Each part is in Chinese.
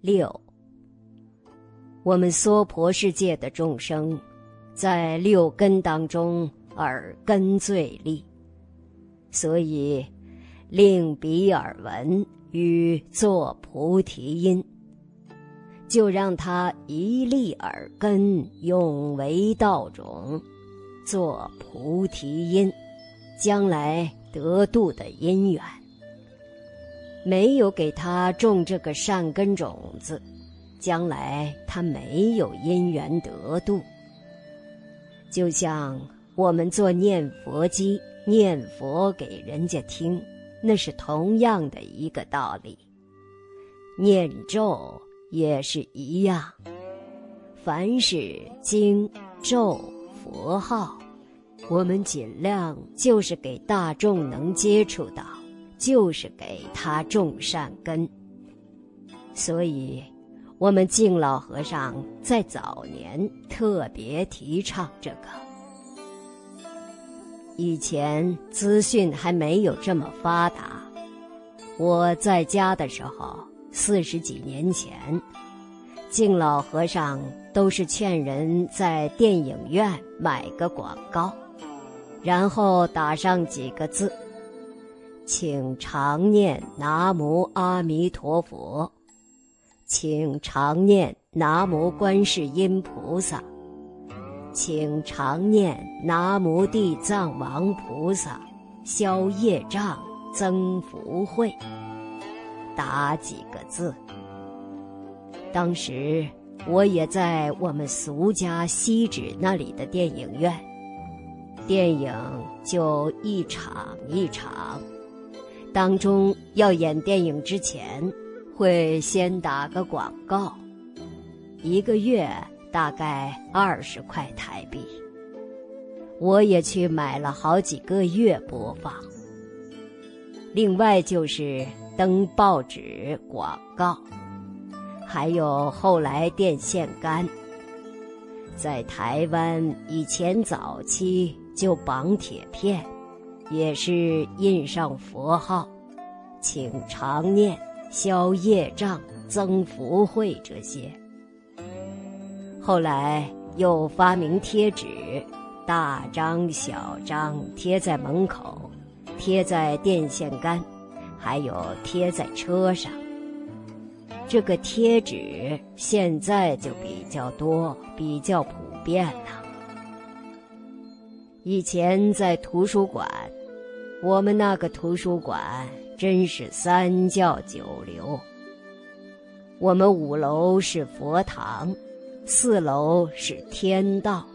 六，我们娑婆世界的众生，在六根当中耳根最利，所以令彼耳闻与作菩提因，就让他一粒耳根永为道种，做菩提因，将来得度的因缘。没有给他种这个善根种子，将来他没有因缘得度。就像我们做念佛机，念佛给人家听，那是同样的一个道理。念咒也是一样，凡是经咒佛号，我们尽量就是给大众能接触到。就是给他种善根，所以，我们敬老和尚在早年特别提倡这个。以前资讯还没有这么发达，我在家的时候，四十几年前，敬老和尚都是劝人在电影院买个广告，然后打上几个字。请常念南无阿弥陀佛，请常念南无观世音菩萨，请常念南无地藏王菩萨，消业障，增福慧。打几个字。当时我也在我们俗家西址那里的电影院，电影就一场一场。当中要演电影之前，会先打个广告，一个月大概二十块台币。我也去买了好几个月播放。另外就是登报纸广告，还有后来电线杆。在台湾以前早期就绑铁片。也是印上佛号，请常念消业障、增福慧这些。后来又发明贴纸，大张小张贴在门口，贴在电线杆，还有贴在车上。这个贴纸现在就比较多，比较普遍了。以前在图书馆。我们那个图书馆真是三教九流。我们五楼是佛堂，四楼是天道，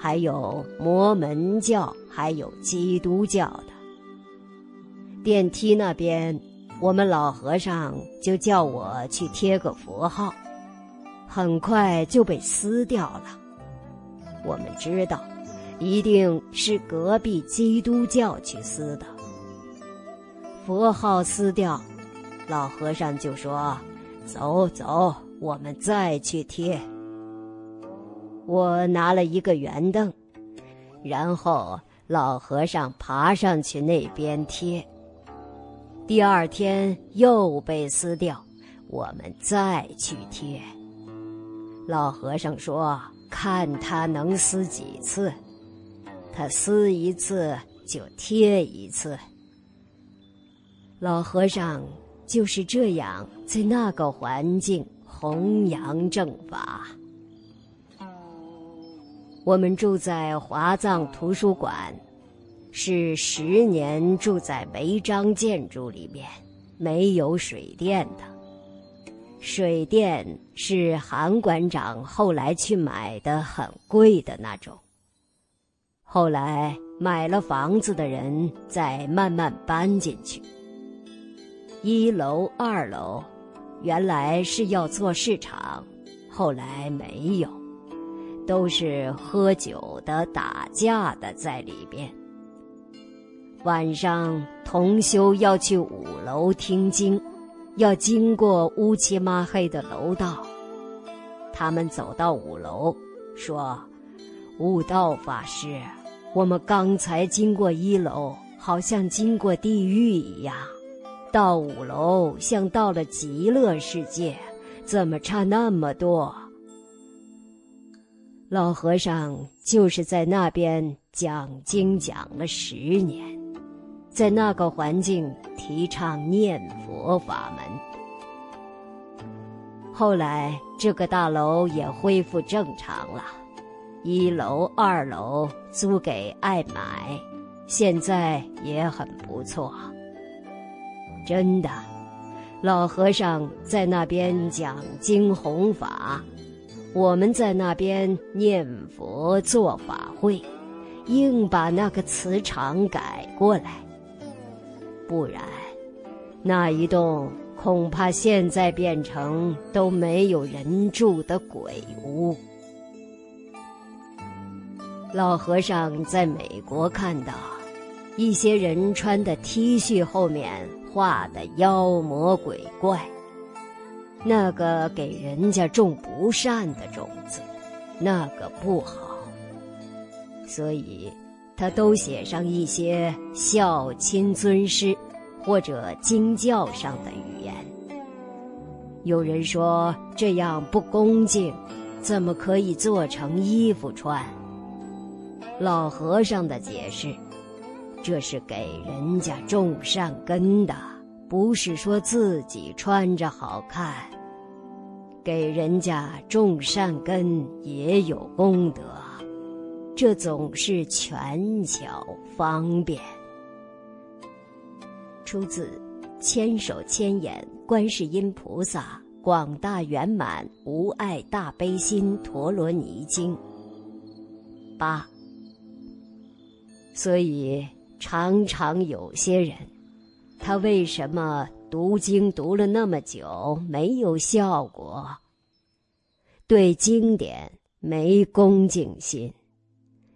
还有摩门教，还有基督教的。电梯那边，我们老和尚就叫我去贴个佛号，很快就被撕掉了。我们知道。一定是隔壁基督教去撕的，佛号撕掉，老和尚就说：“走走，我们再去贴。”我拿了一个圆凳，然后老和尚爬上去那边贴。第二天又被撕掉，我们再去贴。老和尚说：“看他能撕几次。”他撕一次就贴一次。老和尚就是这样在那个环境弘扬正法。我们住在华藏图书馆，是十年住在违章建筑里面，没有水电的。水电是韩馆长后来去买的，很贵的那种。后来买了房子的人再慢慢搬进去。一楼、二楼原来是要做市场，后来没有，都是喝酒的、打架的在里边。晚上同修要去五楼听经，要经过乌漆抹黑的楼道。他们走到五楼，说。悟道法师，我们刚才经过一楼，好像经过地狱一样；到五楼，像到了极乐世界，怎么差那么多？老和尚就是在那边讲经讲了十年，在那个环境提倡念佛法门。后来这个大楼也恢复正常了，一楼、二楼租给爱买，现在也很不错。真的，老和尚在那边讲经弘法。我们在那边念佛做法会，硬把那个磁场改过来，不然，那一栋恐怕现在变成都没有人住的鬼屋。老和尚在美国看到，一些人穿的 T 恤后面画的妖魔鬼怪。那个给人家种不善的种子，那个不好，所以他都写上一些孝亲尊师或者经教上的语言。有人说这样不恭敬，怎么可以做成衣服穿？老和尚的解释，这是给人家种善根的，不是说自己穿着好看。给人家种善根也有功德，这总是权巧方便。出自《千手千眼观世音菩萨广大圆满无碍大悲心陀罗尼经》八。所以常常有些人，他为什么？读经读了那么久没有效果，对经典没恭敬心，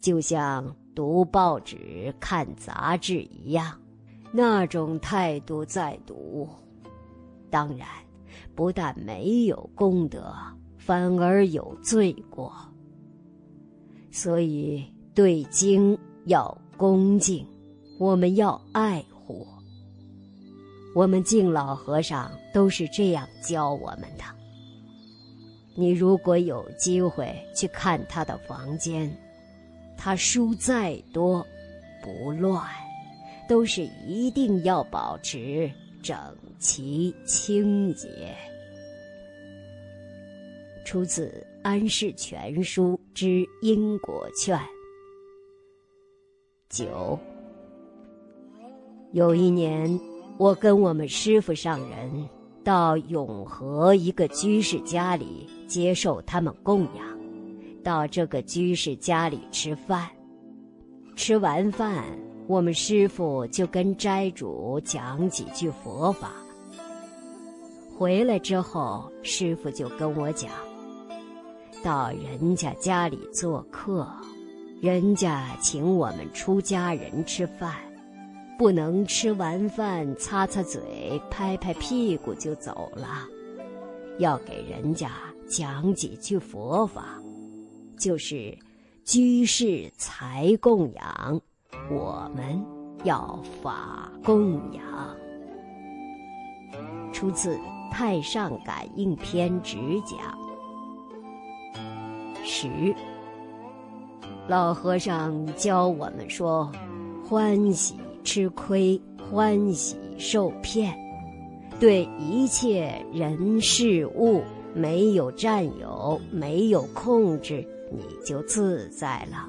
就像读报纸看杂志一样，那种态度在读，当然不但没有功德，反而有罪过。所以对经要恭敬，我们要爱护。我们敬老和尚都是这样教我们的。你如果有机会去看他的房间，他书再多，不乱，都是一定要保持整齐清洁。出自《安世全书之因果劝》。九，有一年。我跟我们师傅上人到永和一个居士家里接受他们供养，到这个居士家里吃饭。吃完饭，我们师傅就跟斋主讲几句佛法。回来之后，师傅就跟我讲，到人家家里做客，人家请我们出家人吃饭。不能吃完饭擦擦嘴、拍拍屁股就走了，要给人家讲几句佛法，就是居士财供养，我们要法供养。出自《太上感应篇》直讲。十，老和尚教我们说，欢喜。吃亏、欢喜、受骗，对一切人事物没有占有、没有控制，你就自在了。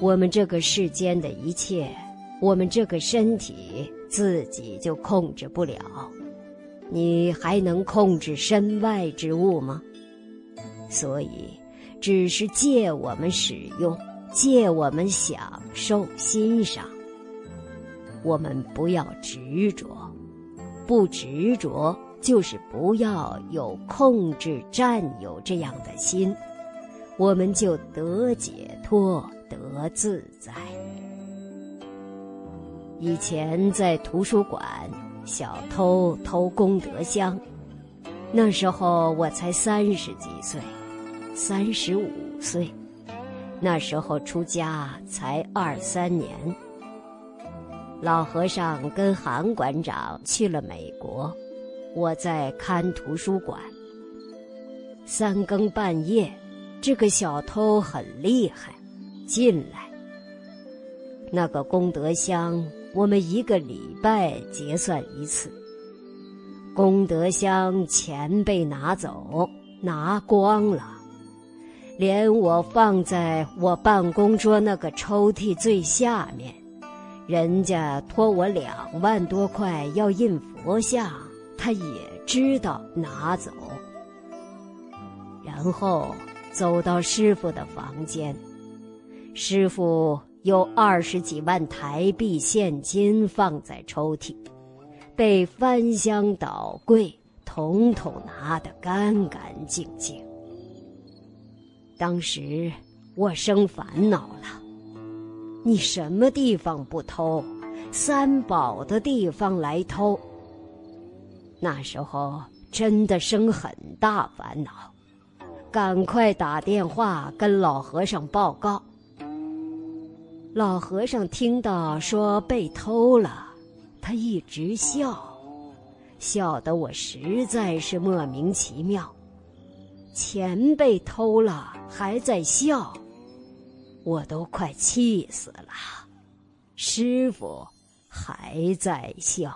我们这个世间的一切，我们这个身体自己就控制不了，你还能控制身外之物吗？所以，只是借我们使用，借我们享受、欣赏。我们不要执着，不执着就是不要有控制、占有这样的心，我们就得解脱、得自在。以前在图书馆，小偷偷功德箱，那时候我才三十几岁，三十五岁，那时候出家才二三年。老和尚跟韩馆长去了美国，我在看图书馆。三更半夜，这个小偷很厉害，进来。那个功德箱，我们一个礼拜结算一次。功德箱钱被拿走，拿光了，连我放在我办公桌那个抽屉最下面，人家托我两万多块要印佛像，他也知道拿走。然后走到师傅的房间，师傅有二十几万台币现金放在抽屉。被翻箱倒柜，统统拿得干干净净。当时我生烦恼了：你什么地方不偷？三宝的地方来偷。那时候真的生很大烦恼，赶快打电话跟老和尚报告。老和尚听到说被偷了。他一直笑，笑得我实在是莫名其妙。钱被偷了还在笑，我都快气死了。师傅还在笑。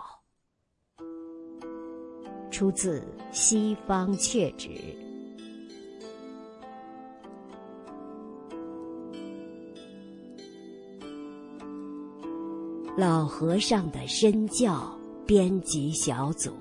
出自《西方阙纸》。老和尚的身教编辑小组。